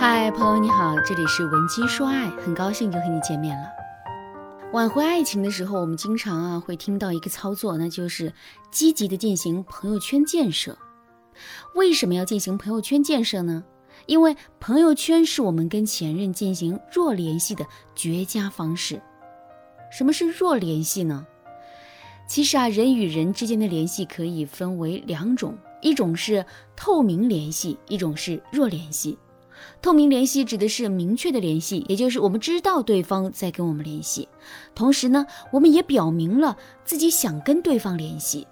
嗨，朋友你好，这里是文姬说爱，很高兴又和你见面了。挽回爱情的时候，我们经常啊会听到一个操作，那就是积极的进行朋友圈建设。为什么要进行朋友圈建设呢？因为朋友圈是我们跟前任进行弱联系的绝佳方式。什么是弱联系呢？其实啊，人与人之间的联系可以分为两种，一种是透明联系，一种是弱联系。透明联系指的是明确的联系，也就是我们知道对方在跟我们联系，同时呢，我们也表明了自己想跟对方联系。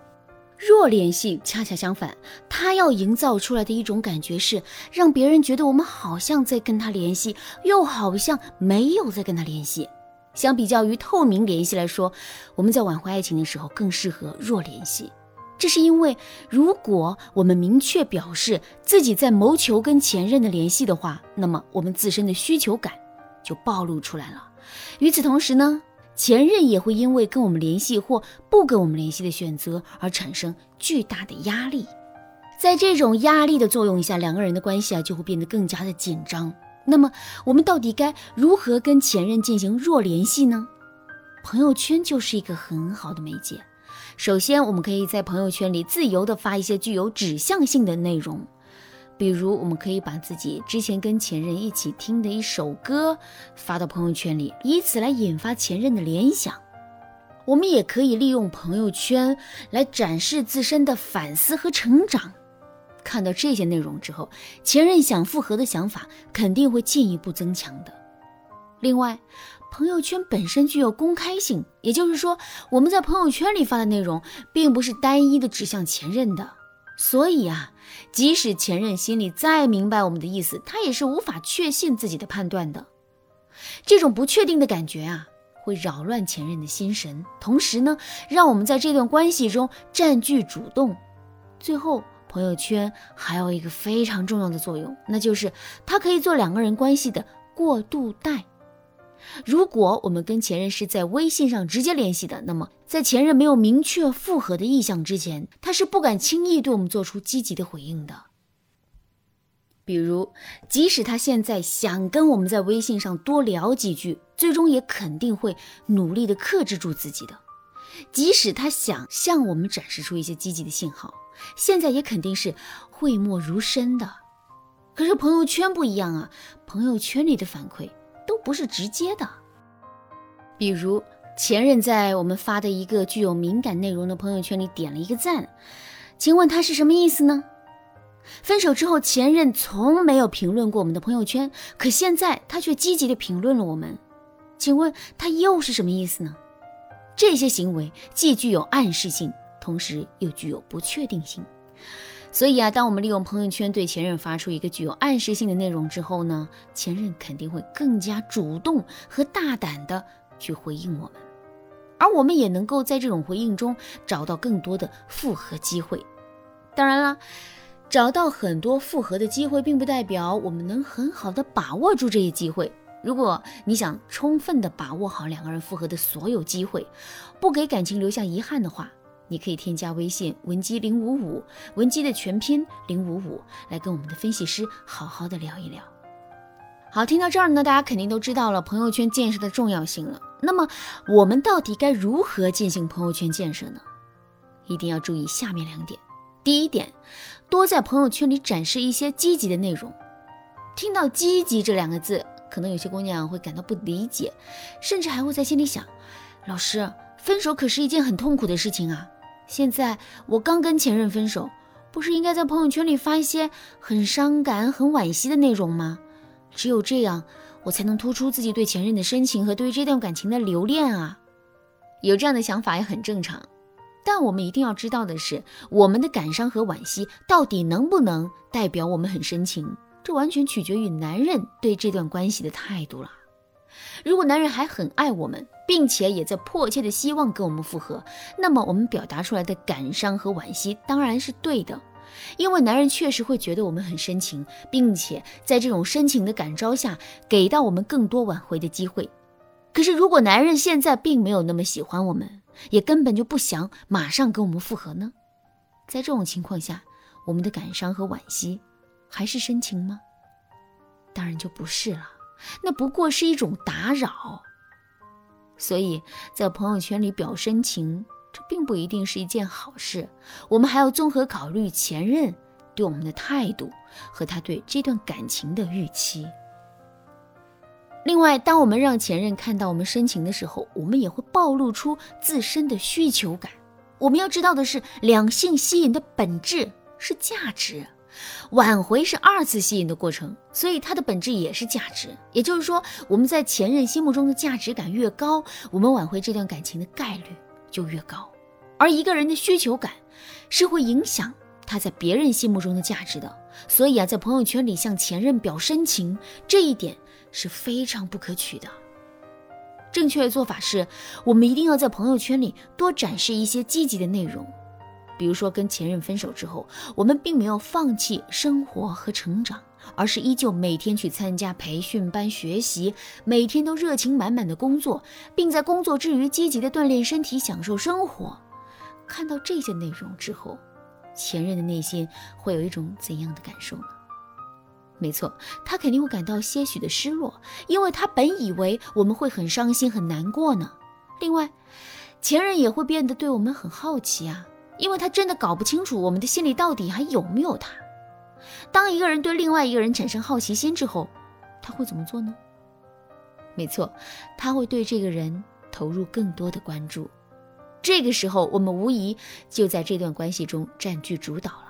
弱联系恰恰相反，他要营造出来的一种感觉是让别人觉得我们好像在跟他联系，又好像没有在跟他联系。相比较于透明联系来说，我们在挽回爱情的时候更适合弱联系。这是因为，如果我们明确表示自己在谋求跟前任的联系的话，那么我们自身的需求感就暴露出来了。与此同时呢，前任也会因为跟我们联系或不跟我们联系的选择而产生巨大的压力。在这种压力的作用下，两个人的关系啊就会变得更加的紧张。那么，我们到底该如何跟前任进行弱联系呢？朋友圈就是一个很好的媒介。首先，我们可以在朋友圈里自由地发一些具有指向性的内容，比如，我们可以把自己之前跟前任一起听的一首歌发到朋友圈里，以此来引发前任的联想。我们也可以利用朋友圈来展示自身的反思和成长。看到这些内容之后，前任想复合的想法肯定会进一步增强的。另外，朋友圈本身具有公开性，也就是说，我们在朋友圈里发的内容并不是单一的指向前任的，所以啊，即使前任心里再明白我们的意思，他也是无法确信自己的判断的。这种不确定的感觉啊，会扰乱前任的心神，同时呢，让我们在这段关系中占据主动。最后，朋友圈还有一个非常重要的作用，那就是它可以做两个人关系的过渡带。如果我们跟前任是在微信上直接联系的，那么在前任没有明确复合的意向之前，他是不敢轻易对我们做出积极的回应的。比如，即使他现在想跟我们在微信上多聊几句，最终也肯定会努力的克制住自己的。即使他想向我们展示出一些积极的信号，现在也肯定是讳莫如深的。可是朋友圈不一样啊，朋友圈里的反馈。不是直接的，比如前任在我们发的一个具有敏感内容的朋友圈里点了一个赞，请问他是什么意思呢？分手之后，前任从没有评论过我们的朋友圈，可现在他却积极的评论了我们，请问他又是什么意思呢？这些行为既具有暗示性，同时又具有不确定性。所以啊，当我们利用朋友圈对前任发出一个具有暗示性的内容之后呢，前任肯定会更加主动和大胆的去回应我们，而我们也能够在这种回应中找到更多的复合机会。当然了，找到很多复合的机会，并不代表我们能很好的把握住这些机会。如果你想充分的把握好两个人复合的所有机会，不给感情留下遗憾的话。你可以添加微信文姬零五五，文姬的全拼零五五，来跟我们的分析师好好的聊一聊。好，听到这儿呢，大家肯定都知道了朋友圈建设的重要性了。那么，我们到底该如何进行朋友圈建设呢？一定要注意下面两点。第一点，多在朋友圈里展示一些积极的内容。听到“积极”这两个字，可能有些姑娘会感到不理解，甚至还会在心里想：老师，分手可是一件很痛苦的事情啊。现在我刚跟前任分手，不是应该在朋友圈里发一些很伤感、很惋惜的内容吗？只有这样，我才能突出自己对前任的深情和对于这段感情的留恋啊！有这样的想法也很正常，但我们一定要知道的是，我们的感伤和惋惜到底能不能代表我们很深情？这完全取决于男人对这段关系的态度了。如果男人还很爱我们，并且也在迫切的希望跟我们复合，那么我们表达出来的感伤和惋惜当然是对的，因为男人确实会觉得我们很深情，并且在这种深情的感召下，给到我们更多挽回的机会。可是如果男人现在并没有那么喜欢我们，也根本就不想马上跟我们复合呢？在这种情况下，我们的感伤和惋惜还是深情吗？当然就不是了，那不过是一种打扰。所以在朋友圈里表深情，这并不一定是一件好事。我们还要综合考虑前任对我们的态度和他对这段感情的预期。另外，当我们让前任看到我们深情的时候，我们也会暴露出自身的需求感。我们要知道的是，两性吸引的本质是价值，挽回是二次吸引的过程，所以它的本质也是价值。也就是说，我们在前任心目中的价值感越高，我们挽回这段感情的概率就越高。而一个人的需求感是会影响他在别人心目中的价值的。所以啊，在朋友圈里向前任表深情，这一点。是非常不可取的。正确的做法是，我们一定要在朋友圈里多展示一些积极的内容，比如说跟前任分手之后，我们并没有放弃生活和成长，而是依旧每天去参加培训班学习，每天都热情满满的工作，并在工作之余积极的锻炼身体，享受生活。看到这些内容之后，前任的内心会有一种怎样的感受呢？没错，他肯定会感到些许的失落，因为他本以为我们会很伤心、很难过呢。另外，前任也会变得对我们很好奇啊，因为他真的搞不清楚我们的心里到底还有没有他。当一个人对另外一个人产生好奇心之后，他会怎么做呢？没错，他会对这个人投入更多的关注。这个时候，我们无疑就在这段关系中占据主导了。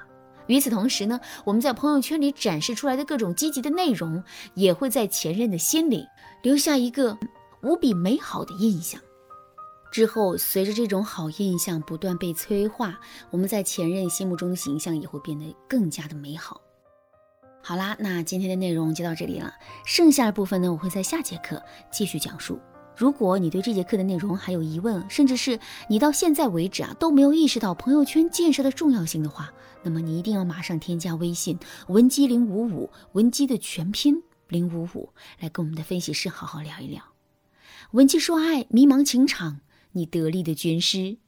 与此同时呢，我们在朋友圈里展示出来的各种积极的内容，也会在前任的心里留下一个无比美好的印象。之后，随着这种好印象不断被催化，我们在前任心目中的形象也会变得更加的美好。好啦，那今天的内容就到这里了，剩下的部分呢，我会在下节课继续讲述。如果你对这节课的内容还有疑问，甚至是你到现在为止啊都没有意识到朋友圈建设的重要性的话，那么你一定要马上添加微信文姬零五五，文姬的全拼零五五，来跟我们的分析师好好聊一聊。文姬说爱，迷茫情场，你得力的军师。